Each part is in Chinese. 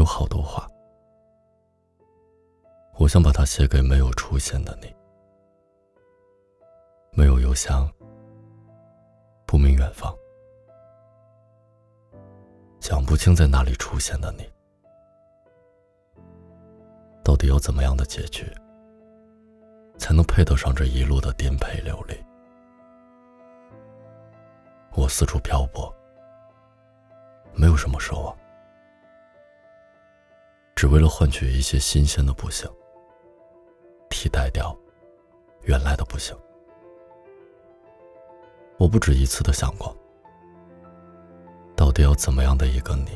有好多话，我想把它写给没有出现的你。没有邮箱，不明远方，讲不清在哪里出现的你，到底有怎么样的结局，才能配得上这一路的颠沛流离？我四处漂泊，没有什么奢望，只为了换取一些新鲜的不幸，替代掉原来的不幸。我不止一次的想过，到底要怎么样的一个你，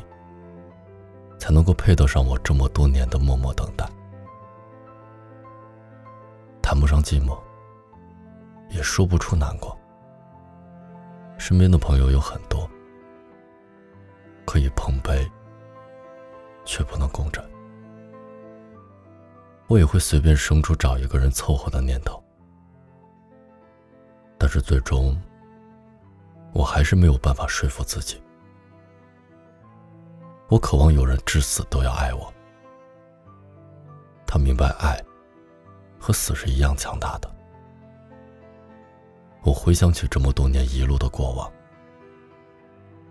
才能够配得上我这么多年的默默等待？谈不上寂寞，也说不出难过。身边的朋友有很多，可以碰杯，却不能共枕。我也会随便生出找一个人凑合的念头，但是最终。我还是没有办法说服自己。我渴望有人至死都要爱我。他明白爱和死是一样强大的。我回想起这么多年一路的过往，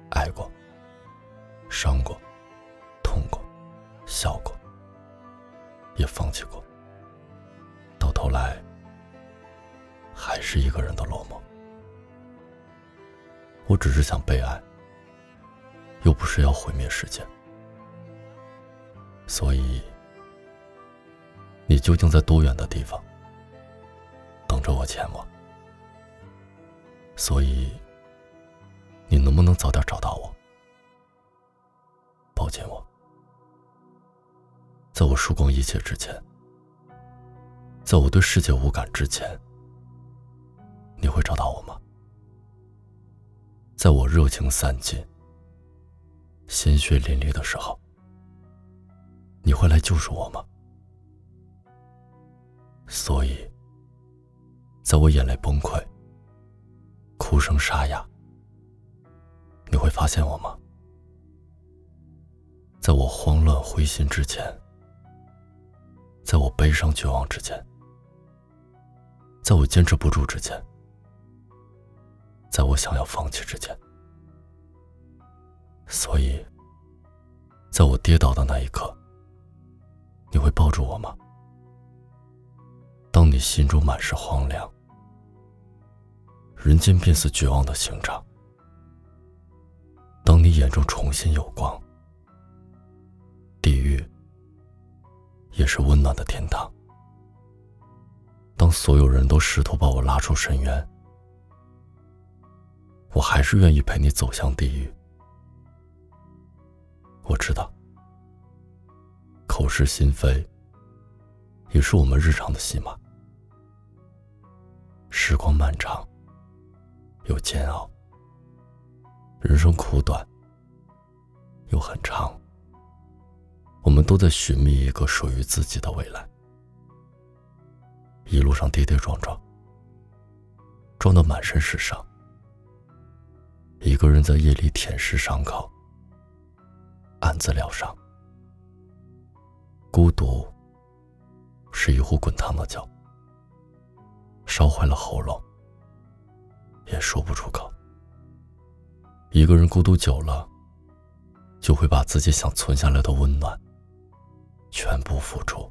爱过，伤过，痛过，笑过，也放弃过，到头来还是一个人的落寞。我只是想被爱，又不是要毁灭世界，所以，你究竟在多远的地方等着我前往？所以，你能不能早点找到我，抱紧我，在我输光一切之前，在我对世界无感之前，你会找到我吗？在我热情散尽、鲜血淋漓的时候，你会来救赎我吗？所以，在我眼泪崩溃、哭声沙哑，你会发现我吗？在我慌乱灰心之前，在我悲伤绝望之前，在我坚持不住之前。在我想要放弃之前，所以，在我跌倒的那一刻，你会抱住我吗？当你心中满是荒凉，人间便似绝望的刑场；当你眼中重新有光，也是温暖的天堂；当所有人都试图把我拉出深渊。我还是愿意陪你走向地狱。我知道，口是心非也是我们日常的戏码。时光漫长，又煎熬；人生苦短，又很长。我们都在寻觅一个属于自己的未来。一路上跌跌撞撞，撞得满身是伤。一个人在夜里舔舐伤口，暗自疗伤。孤独是一壶滚烫的酒，烧坏了喉咙，也说不出口。一个人孤独久了，就会把自己想存下来的温暖全部付出。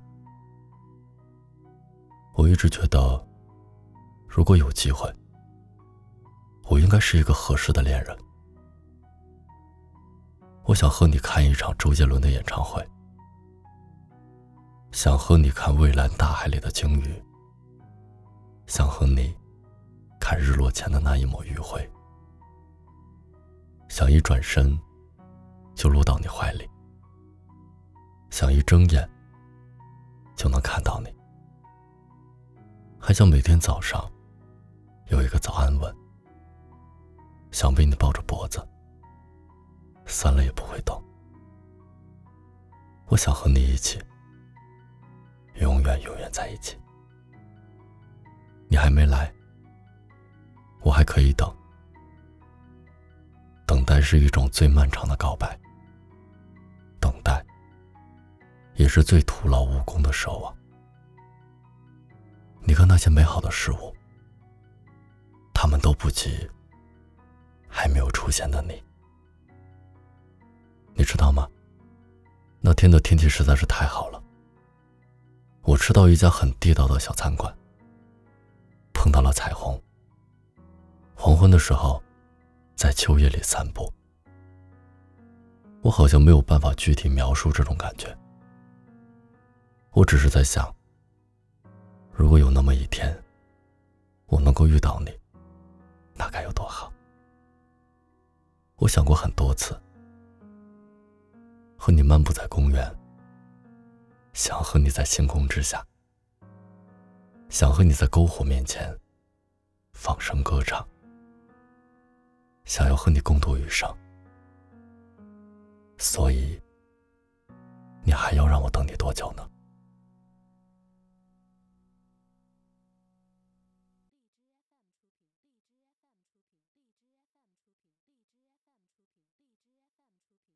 我一直觉得，如果有机会。我应该是一个合适的恋人。我想和你看一场周杰伦的演唱会，想和你看蔚蓝大海里的鲸鱼，想和你看日落前的那一抹余晖，想一转身就落到你怀里，想一睁眼就能看到你，还想每天早上有一个早安吻。想被你抱着脖子，散了也不会动。我想和你一起，永远永远在一起。你还没来，我还可以等。等待是一种最漫长的告白。也是最徒劳无功的奢望。你看那些美好的事物，他们都不及还没有出现的你。你知道吗？那天的天气实在是太好了。我吃到一家很地道的小餐馆，碰到了彩虹。黄昏的时候，在秋叶里散步，我好像没有办法具体描述这种感觉。我只是在想，如果有那么一天，我能够遇到你，那该有多好。我想过很多次。和你漫步在公园，想和你在星空之下，想和你在篝火面前放声歌唱，想要和你共度余生。所以，你还要让我等你多久呢？